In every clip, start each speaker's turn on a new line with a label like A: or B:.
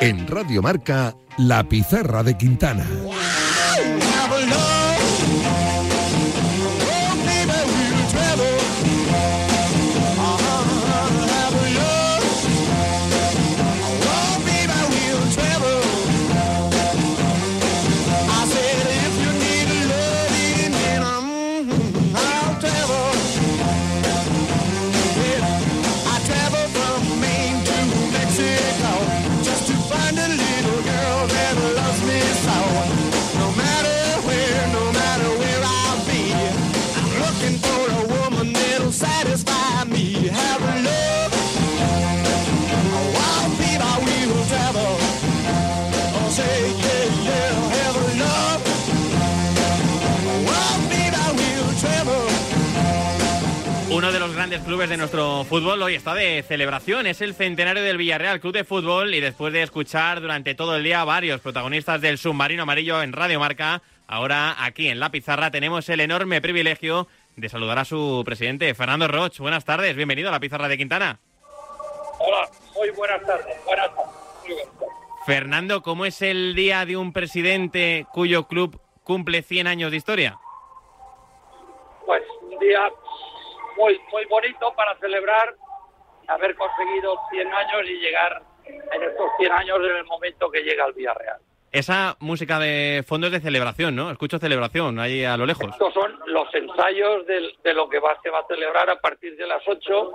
A: En Radio Marca, La Pizarra de Quintana.
B: Clubes de nuestro fútbol hoy está de celebración. Es el centenario del Villarreal Club de Fútbol y después de escuchar durante todo el día varios protagonistas del submarino amarillo en Radio Marca, ahora aquí en La Pizarra tenemos el enorme privilegio de saludar a su presidente, Fernando Roch. Buenas tardes, bienvenido a La Pizarra de Quintana.
C: Hola, muy buenas tardes. Buenas tardes.
B: Fernando, ¿cómo es el día de un presidente cuyo club cumple 100 años de historia?
C: Pues un día muy, muy bonito para celebrar haber conseguido 100 años y llegar en estos 100 años en el momento que llega al Villarreal.
B: Esa música de fondo es de celebración, ¿no? Escucho celebración ahí a lo lejos.
C: Estos son los ensayos del- de, lo que va, se va a celebrar a partir de las 8.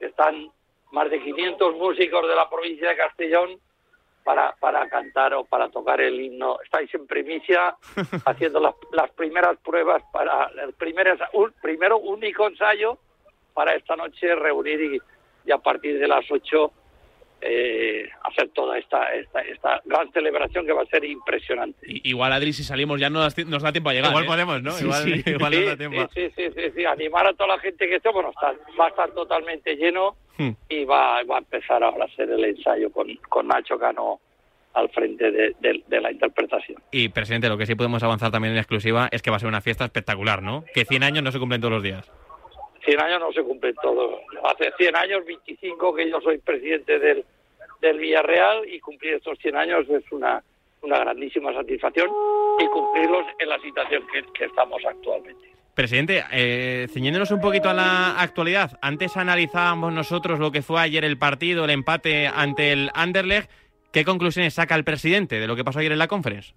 C: Están más de 500 músicos de la provincia de Castellón para, para cantar o para tocar el himno. Estáis en primicia haciendo las, las primeras pruebas para el primer, un, primero único ensayo para esta noche reunir y, y a partir de las 8 eh, hacer toda esta, esta, esta gran celebración que va a ser impresionante.
D: Igual, Adri, si salimos ya no nos, nos da tiempo a llegar.
B: Igual
D: ¿eh?
B: podemos, ¿no?
D: Sí,
B: igual,
D: sí.
B: igual
C: sí,
B: nos da tiempo.
C: sí, sí, sí, sí, animar a toda la gente que esté, bueno, está, va a estar totalmente lleno
B: Hmm.
C: y va, va a empezar ahora a hacer el ensayo con, con Nacho Cano al frente de, de- de la interpretación.
B: Y, presidente, lo que sí podemos avanzar también en exclusiva es que va a ser una fiesta espectacular, ¿no? Que 100 años no se cumplen todos los días.
C: 100 años no se cumplen todos. Hace 100 años, 25, que yo soy presidente del, del Villarreal y cumplir estos 100 años es una, una grandísima satisfacción y cumplirlos en la situación que, que estamos actualmente.
B: Presidente, eh, ciñéndonos un poquito a la actualidad, antes analizábamos nosotros lo que fue ayer el partido, el empate ante el Anderlecht. ¿Qué conclusiones saca el presidente de lo que pasó ayer en la conference?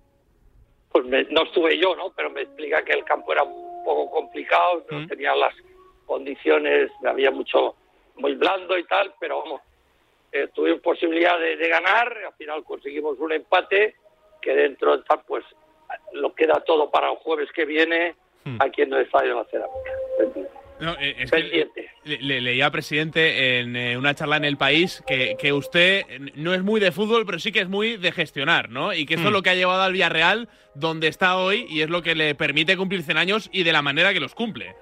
C: pues me- no estuve yo, ¿no? Pero me explica que el campo era un poco complicado, no
B: Mm.
C: tenía las condiciones, había mucho, muy blando y tal, pero vamos, eh, tuvimos posibilidad de, de ganar, al final conseguimos un empate que dentro de tal, pues lo queda todo para el jueves que viene
B: Mm.
C: aquí en el Estadio de la Cerámica.
D: No, eh, es que
C: Pendiente.
D: le, le- leía, presidente, en eh, una charla en El País, que, que usted no es muy de fútbol, pero sí que es muy de gestionar, ¿no? Y que
B: Hmm.
D: es lo que ha llevado al Villarreal donde está hoy y es lo que le permite cumplir 100 años y de la manera que los cumple.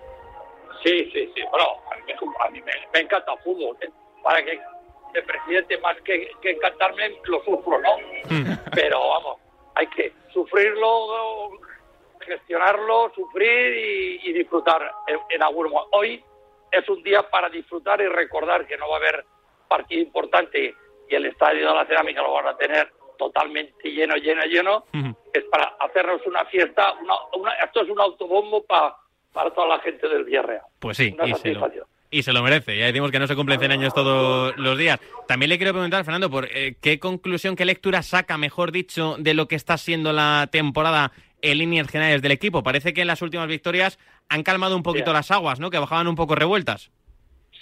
C: Sí, sí, sí. Bueno, a mí, me- a mí me, me encanta el fútbol. ¿eh? Para que de presidente, más que, que encantarme, lo sufro, ¿no? Pero vamos, hay que sufrirlo, gestionarlo, sufrir y, y disfrutar en, en algún momento. Hoy es un día para disfrutar y recordar que no va a haber partido importante y el estadio de la cerámica lo van a tener totalmente lleno, lleno, lleno. Es para hacernos una fiesta. Una, una- esto es un autobombo pa- para toda la gente del Villarreal.
B: Pues sí,
C: Una
B: y se, lo, y se lo merece. Ya decimos que no se cumplen 100 años todos los días. También le quiero preguntar, Fernando, por eh, qué conclusión, qué lectura saca, mejor dicho, de lo que está siendo la temporada en líneas generales del equipo. Parece que en las últimas victorias han calmado un poquito las aguas, ¿no? Que bajaban un poco revueltas.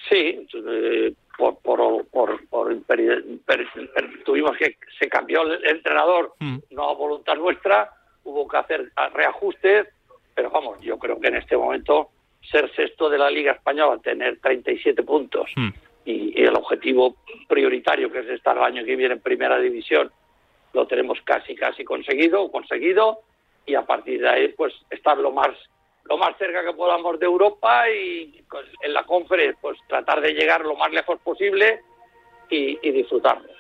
C: Sí, eh, por, por, por, por imper- tuvimos que se cambió el entrenador,
B: Mm.
C: no a voluntad nuestra, hubo que hacer reajustes, pero vamos, yo creo que en este momento ser sexto de la Liga Española, tener 37 puntos
B: Mm.
C: y, y el objetivo prioritario que es estar el año que viene en Primera División, lo tenemos casi casi conseguido, conseguido y a partir de ahí pues estar lo más lo más cerca que podamos de Europa y pues, en la conferencia pues tratar de llegar lo más lejos posible y, y disfrutarlo.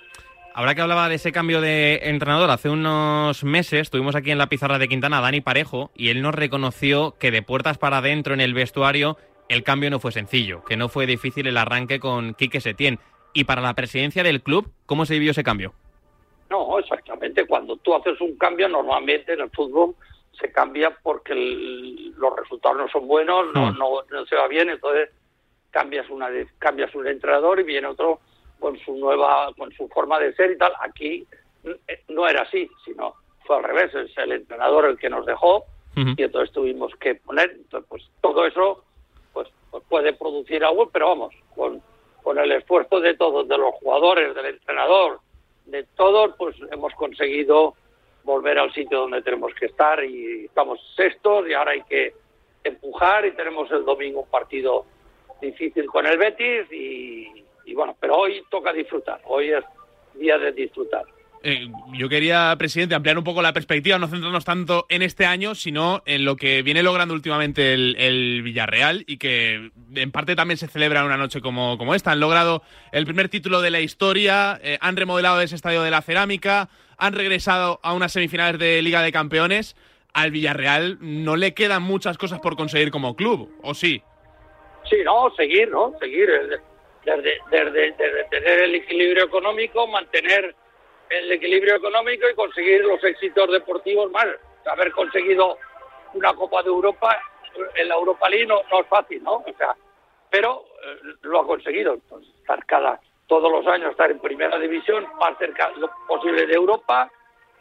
B: Ahora que hablaba de ese cambio de entrenador, hace unos meses tuvimos aquí en la pizarra de Quintana a Dani Parejo y él nos reconoció que de puertas para adentro en el vestuario el cambio no fue sencillo, que no fue difícil el arranque con Quique Setién. Y para la presidencia del club, ¿cómo se vivió ese cambio?
C: No, exactamente. Cuando tú haces un cambio, normalmente en el fútbol se cambia porque los resultados no son buenos, no, hmm. no, no, se va bien, entonces cambias una cambias un entrenador y viene otro con su nueva con su forma de ser y tal. Aquí eh, no era así, sino fue al revés, es el entrenador el que nos dejó y entonces tuvimos que poner, entonces, pues todo eso pues, pues, puede producir algo, pero vamos, con, con el esfuerzo de todos, de los jugadores, del entrenador, de todos, pues hemos conseguido volver al sitio donde tenemos que estar y estamos sextos y ahora hay que empujar y tenemos el domingo un partido difícil con el Betis y, y bueno, pero hoy toca disfrutar, hoy es día de disfrutar.
D: Eh, yo quería, presidente, ampliar un poco la perspectiva, no centrarnos tanto en este año, sino en lo que viene logrando últimamente el, Villarreal y que en parte también se celebra en una noche como, como esta. Han logrado el primer título de la historia, eh, han remodelado ese estadio de la cerámica, han regresado a unas semifinales de Liga de Campeones. Al Villarreal no le quedan muchas cosas por conseguir como club, ¿o sí?
C: Sí, no, seguir, ¿no? Seguir. Desde, tener el equilibrio económico, mantener el equilibrio económico y conseguir los éxitos deportivos más. Haber conseguido una Copa de Europa en la Europa League no, es fácil, ¿no? O sea, pero eh, lo ha conseguido. estar cada todos los años estar en primera división, más cerca posible de Europa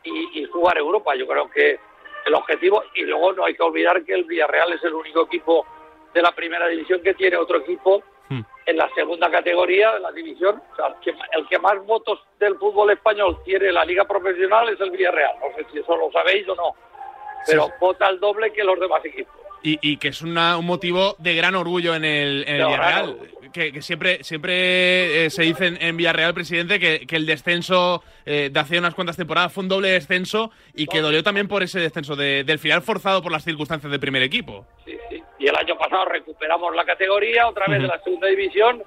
C: y, jugar Europa. Yo creo que el objetivo, y luego no hay que olvidar que el Villarreal es el único equipo de la primera división que tiene otro equipo. En la segunda categoría de la división. el, que, más votos del fútbol español tiene la liga profesional es el Villarreal. No sé si eso lo sabéis o no, pero vota el doble que los demás equipos.
D: Y, que es un motivo de gran orgullo en el, Villarreal. Que, siempre, siempre eh, se dice en, Villarreal, presidente, que, el descenso eh, de hace unas cuantas temporadas fue un doble descenso y que dolió también por ese descenso del final forzado por las circunstancias del primer equipo.
C: Sí, sí. Y el año pasado recuperamos la categoría otra vez de la segunda división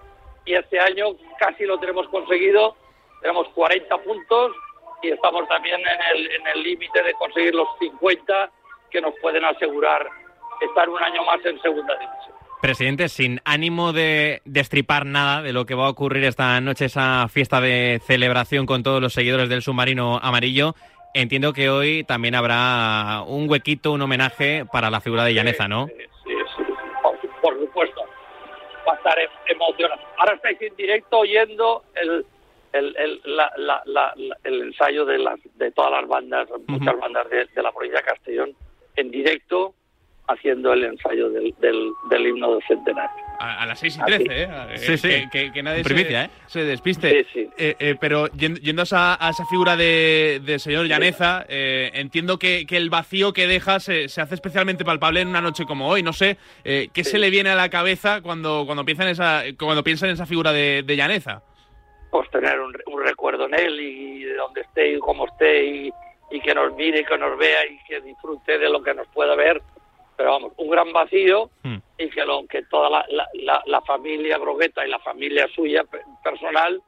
C: y este año casi lo tenemos conseguido. Tenemos 40 puntos y estamos también en el límite de conseguir los 50 que nos pueden asegurar estar un año más en segunda división.
B: Presidente, sin ánimo de destripar nada de lo que va a ocurrir esta noche, esa fiesta de celebración con todos los seguidores del submarino amarillo, entiendo que hoy también habrá un huequito, un homenaje para la figura de Llaneza, ¿no?
C: Sí, sí, por, supuesto. Va a estar em, emocionante. Ahora estáis en directo oyendo el, el, el ensayo de, las, de todas las bandas, muchas bandas de, de la provincia de Castellón, en directo haciendo el ensayo del, del, himno del centenario.
D: A, las 6 y 13, ¿eh?
B: Sí, sí.
D: Que, nadie se, ¿eh? se, despiste.
C: Sí, sí.
D: Eh, eh, pero yendo a, esa figura de, señor Llaneza, entiendo que, el vacío que deja se, se, hace especialmente palpable en una noche como hoy. No sé, ¿qué se le viene a la cabeza cuando, cuando, piensa, en esa, cuando piensa en esa figura de, de Llaneza?
C: Pues tener un, recuerdo en él y de donde esté y cómo esté y, y que nos mire y que nos vea y que disfrute de lo que nos pueda ver pero vamos, un gran vacío hmm. y que, lo, que toda la, la, la, familia Brogueta y la familia suya personal,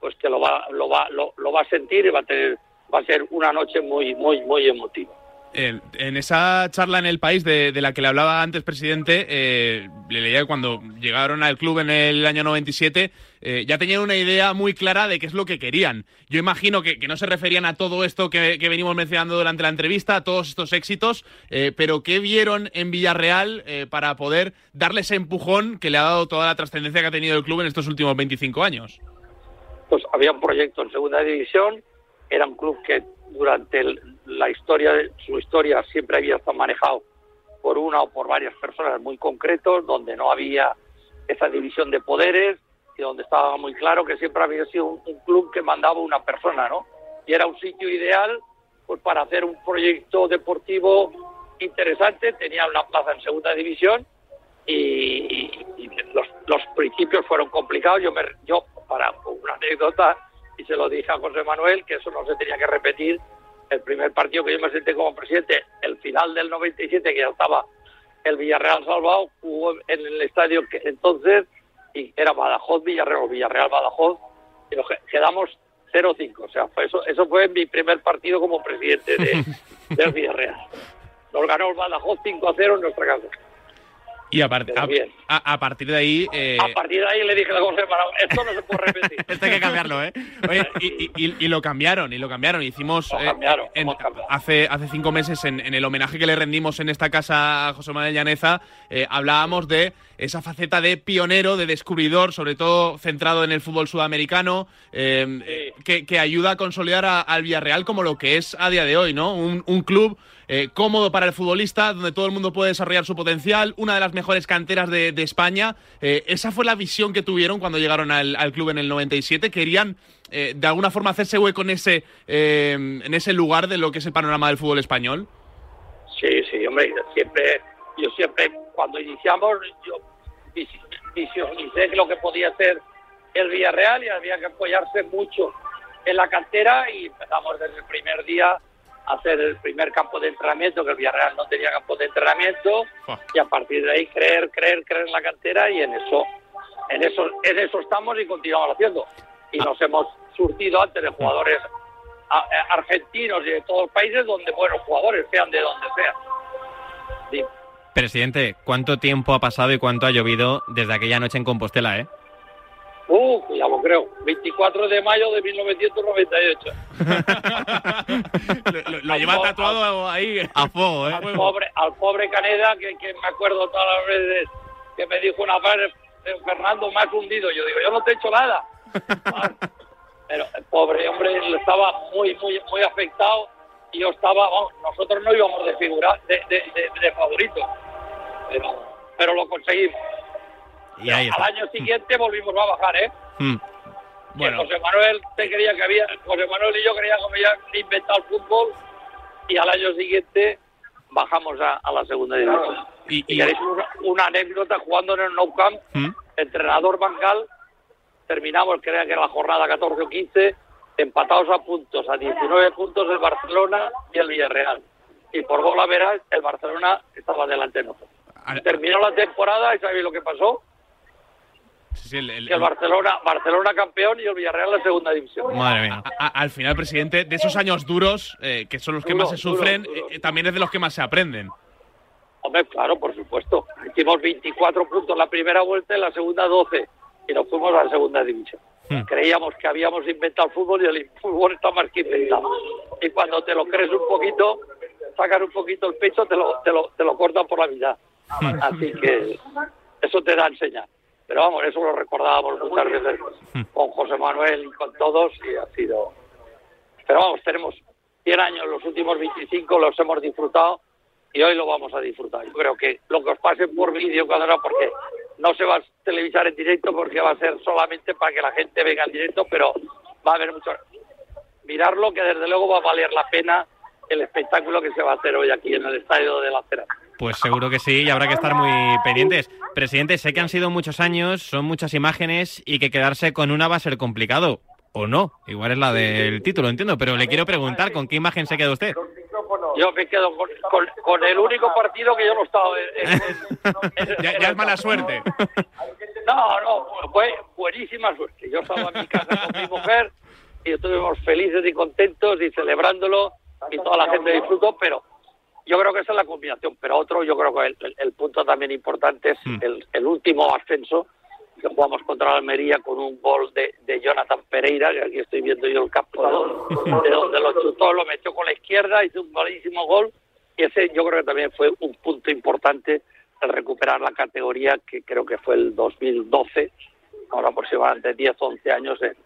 C: pues que lo va, lo va, lo, lo va a sentir y va a tener, va a ser una noche muy, muy, muy emotiva
D: en esa charla en el país de, la que le hablaba antes, presidente, eh, le leía que cuando llegaron al club en el año 97 eh, ya tenían una idea muy clara de qué es lo que querían. Yo imagino que, no se referían a todo esto que, venimos mencionando durante la entrevista, a todos estos éxitos, eh, pero ¿qué vieron en Villarreal para poder darle ese empujón que le ha dado toda la trascendencia que ha tenido el club en estos últimos 25 años?
C: Pues había un proyecto en segunda división, era un club que durante la historia, su historia siempre había estado manejado por una o por varias personas muy concretos, donde no había esa división de poderes y donde estaba muy claro que siempre había sido un, club que mandaba una persona, ¿no? Y era un sitio ideal pues para hacer un proyecto deportivo interesante, tenía una plaza en segunda división y, los, los, principios fueron complicados. Yo, me, yo, para una anécdota, y se lo dije a José Manuel que eso no se tenía que repetir. El primer partido que yo me senté como presidente, el final del 97, que ya estaba el Villarreal salvado, jugó en el estadio que entonces y era Badajoz Villarreal, Villarreal Badajoz, y nos quedamos 0-5. O sea, eso, eso fue mi primer partido como presidente de, del Villarreal. Nos ganó el Badajoz 5-0 en nuestra casa.
D: Y a,
C: Pero
D: a- a- a partir de ahí... eh,
C: A partir de ahí le dije a José esto no se puede repetir.
B: Que cambiarlo, ¿eh?
D: Oye, y, y- lo cambiaron, y lo cambiron. Hicimos
C: Lo
D: eh,
C: cambiaron,
D: en- hace, hace cinco meses en, en el homenaje que le rendimos en esta casa a José Manuel Llaneza, eh, hablábamos de esa faceta de pionero, de descubridor, sobre todo centrado en el fútbol sudamericano, eh, que, que ayuda a consolidar a- al Villarreal como lo que es a día de hoy, ¿no? Un, un club eh, cómodo para el futbolista, donde todo el mundo puede desarrollar su potencial, una de las mejores canteras de, España. Eh, esa fue la visión que tuvieron cuando llegaron al, club en el 97. Querían, eh, de alguna forma, hacerse hueco en ese, en ese lugar de lo que es el panorama del fútbol español.
C: Sí, sí, hombre, siempre, yo siempre, cuando iniciamos, yo visi- visualicé lo que podía ser el Villarreal y había que apoyarse mucho en la cantera y empezamos desde el primer día hacer el primer campo de entrenamiento, que el Villarreal no tenía campo de entrenamiento, y a partir de ahí creer, creer, creer en la cantera y en eso, en eso, en eso estamos y continuamos haciendo. Y nos hemos surtido antes de jugadores a- a- argentinos y de todos los países donde buenos jugadores, sean de donde sean. Sí.
B: Presidente, ¿cuánto tiempo ha pasado y cuánto ha llovido desde aquella noche en Compostela, eh?
C: Uh, ya creo. 24 de mayo de 1998.
D: lo, lo- lo lleva tatuado ahí.
B: A fuego, ¿eh?
C: Al pobre, al pobre Caneda, que, que me acuerdo todas las veces que me dijo una vez, eh, Fernando, me has hundido. Yo digo, yo no te he hecho nada. Pero el pobre hombre estaba muy, muy, muy afectado y yo estaba, vamos, nosotros no íbamos de figura, de, de, de, de favorito. Pero, pero lo conseguimos.
B: Y ahí
C: Al año siguiente volvimos a bajar, ¿eh?
B: Mm.
D: Bueno,
C: Que José Manuel te creía que había, José Manuel y yo creíamos que había inventado el fútbol y al año siguiente bajamos a, a la segunda división.
D: y,
C: Y una, una anécdota jugando en el Nou Camp,
B: Mm.
C: entrenador Bancal, terminamos, creo que era la jornada 14 o 15, empatados a puntos, a 19 puntos el Barcelona y el Villarreal. Y por gol a veras, el Barcelona estaba delante de nosotros. Terminó la temporada y ¿sabéis lo que pasó?
D: Sí, sí, el- el-
C: Que el Barcelona, Barcelona campeón y el Villarreal en la segunda división.
B: Madre mía.
D: a- al final, presidente, de esos años duros, eh, que son los que
C: Duro,
D: más se sufren,
C: duro.
D: eh, también es de los que más se aprenden.
C: Hombre, claro, por supuesto. Hicimos 24 puntos la primera vuelta y la segunda 12. Y nos fuimos a la segunda división.
B: Hmm.
C: Creíamos que habíamos inventado el fútbol y el fútbol está más que inventado. Y cuando te lo crees un poquito, sacan un poquito el pecho, te lo, te lo, te lo cortan por la mitad. Así que eso te da a enseñar. Pero vamos, eso lo recordábamos muchas veces con José Manuel y con todos y ha sido... Pero vamos, tenemos 100 años, los últimos 25 los hemos disfrutado y hoy lo vamos a disfrutar. Yo creo que lo que os pase por vídeo cuando no, porque no se va a televisar en directo porque va a ser solamente para que la gente venga en directo, pero va a haber mucho... Mirarlo que desde luego va a valer la pena el espectáculo que se va a hacer hoy aquí en el Estadio de la Cera.
B: Pues seguro que sí y habrá que estar muy pendientes. Presidente, sé que han sido muchos años, son muchas imágenes y que quedarse con una va a ser complicado. O no, igual es la del título, entiendo, pero le quiero preguntar, ¿con qué imagen se queda usted?
C: Yo me quedo con, con- con el único partido que yo no he estado en- en- en-
D: Ya, ya es mala suerte.
C: No, no, fue buenísima suerte. Yo estaba en mi casa con mi mujer y estuvimos felices y contentos y celebrándolo y toda la gente disfrutó, pero yo creo que esa es la combinación. Pero otro, yo creo que el, el- el punto también importante es
B: Hmm.
C: el, el último ascenso que jugamos contra la Almería con un gol de, de Jonathan Pereira, que aquí estoy viendo yo el campo de, donde- de donde lo chutó, lo metió con la izquierda, hizo un buenísimo gol y ese yo creo que también fue un punto importante el recuperar la categoría que creo que fue el 2012, ahora aproximadamente 10, 11 años en,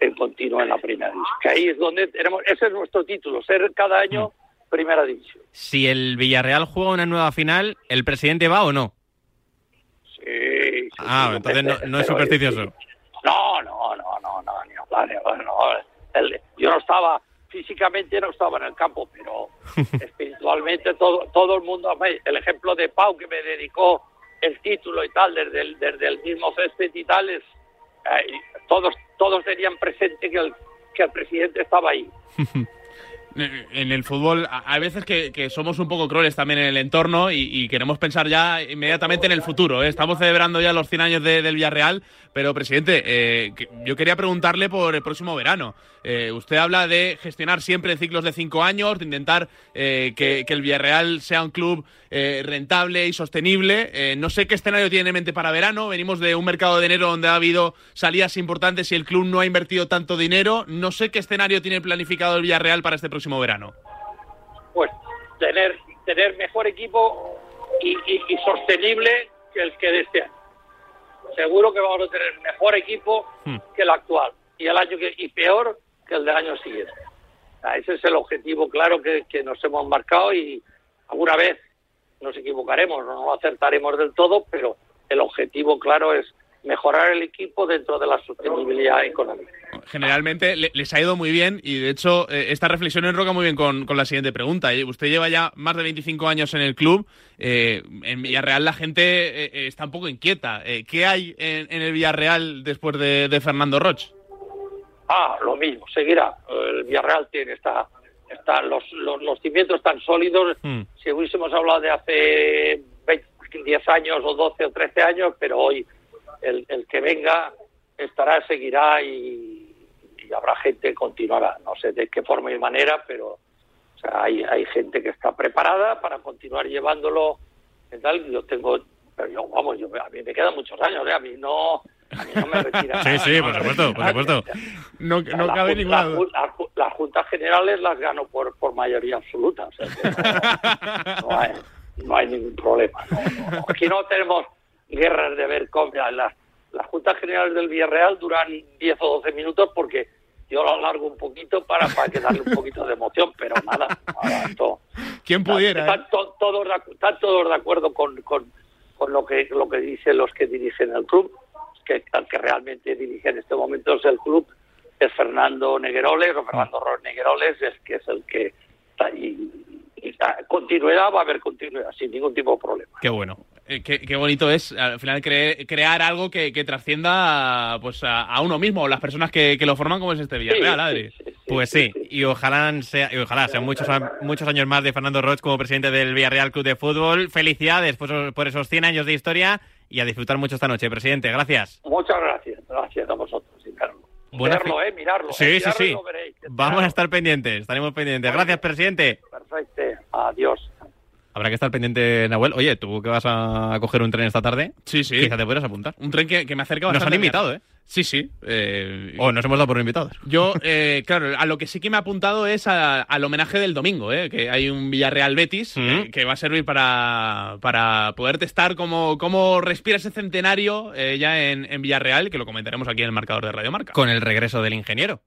C: en continuo en la primera división. Que ahí es donde tenemos, ese es nuestro título, ser cada año primera división.
B: Si el Villarreal juega una nueva final, ¿el presidente va o no?
C: Sí, sí,
B: Ah,
C: sí,
B: entonces no, no es supersticioso.
C: No, no, no, no, no, hablar, ni hablar, no. El- yo no estaba, físicamente no estaba en el campo, pero espiritualmente todo, todo el mundo, el ejemplo de Pau que me dedicó el título y tal, desde el, desde el mismo césped y tal, es, eh, todos, todos tenían presente que el, que el presidente estaba ahí.
D: En el fútbol a- hay veces que, somos un poco crueles también en el entorno y, queremos pensar ya inmediatamente en el futuro. ¿eh? Estamos celebrando ya los 100 años de- del Villarreal, pero presidente, eh, yo quería preguntarle por el próximo verano. Eh, usted habla de gestionar siempre ciclos de cinco años, de intentar eh, que el Villarreal sea un club eh, rentable y sostenible. Eh, no sé qué escenario tiene en mente para verano. Venimos de un mercado de enero donde ha habido salidas importantes y el club no ha invertido tanto dinero. No sé qué escenario tiene planificado el Villarreal para este próximo verano.
C: Pues tener, tener mejor equipo y, y sostenible que el que de este año seguro que vamos a tener mejor equipo hmm. que el actual y el año que, y peor que el del año siguiente. ese es el objetivo claro que, que, nos hemos marcado y alguna vez nos equivocaremos, no lo acertaremos del todo, pero el objetivo claro es mejorar el equipo dentro de la sostenibilidad económica.
D: Generalmente les ha ido muy bien y de hecho eh, esta reflexión enroca muy bien con, la siguiente pregunta. ¿eh? Usted lleva ya más de 25 años en el club. Eh, en Villarreal la gente está un poco inquieta. ¿Qué hay en, el Villarreal después de, Fernando Roch?
C: Ah, lo mismo, seguirá. El Villarreal tiene está, está los, los, cimientos tan sólidos. Hmm. Si hubiésemos hablado de hace 10 años o 12 o 13 años, pero hoy el, el que venga estará, seguirá y, habrá gente que continuará. No sé de qué forma y manera, pero o sea, hay, hay gente que está preparada para continuar llevándolo. y tal. Yo tengo, pero yo, vamos, yo, a mí me quedan muchos años, ¿eh? a mí no. A mí no me retira.
B: sí, sí, por supuesto, por supuesto.
D: No, no cabe ninguna
C: las juntas generales las gano por, por mayoría absoluta. O sea no, hay, no, hay, ningún problema. Aquí no tenemos guerras de ver cómo las, las juntas generales del Villarreal duran 10 o 12 minutos porque yo lo alargo un poquito para, para que darle un poquito de emoción, pero nada,
D: ¿Quién pudiera?
C: Están, eh? todos, están todos de acuerdo con, con, con, lo que lo que dicen los que dirigen el club, que el que realmente dirige en este momento es el club, es Fernando Negueroles, o Fernando Ros Negueroles, es que es el que está ahí. Y continuidad va a haber continuidad, sin ningún tipo de problema.
D: Qué bueno. Eh, qué, bonito es al final crear algo que, trascienda pues a, uno mismo, o las personas que, lo forman, como es este Villarreal, Adri.
B: pues sí, y ojalá sea, y ojalá sean muchos, muchos años más de Fernando Roch como presidente del Villarreal Club de Fútbol. Felicidades por, por esos 100 años de historia y a disfrutar mucho esta noche, presidente. Gracias.
C: Muchas gracias, gracias a vosotros, Mirarlo, eh, mirarlo.
B: Sí,
C: eh,
B: sí, sí. Vamos a estar pendientes, estaremos pendientes. Gracias, presidente.
C: Perfecto, adiós.
B: Habrá que estar pendiente, Nahuel. Oye, ¿tú que vas a coger un tren esta tarde?
D: Sí, sí.
B: Quizá te podrás apuntar.
D: Un tren que, me acerca bastante.
B: Nos han invitado, ¿eh?
D: Sí, sí. Eh,
B: o nos hemos dado por invitados.
D: Yo, eh, claro, a lo que sí que me ha apuntado es al homenaje del domingo, ¿eh? Que hay un Villarreal Betis eh, que va a servir para, para poder testar cómo, cómo respira ese centenario ya en, en Villarreal, que lo comentaremos aquí en el marcador de Radio Marca.
B: Con el regreso del ingeniero.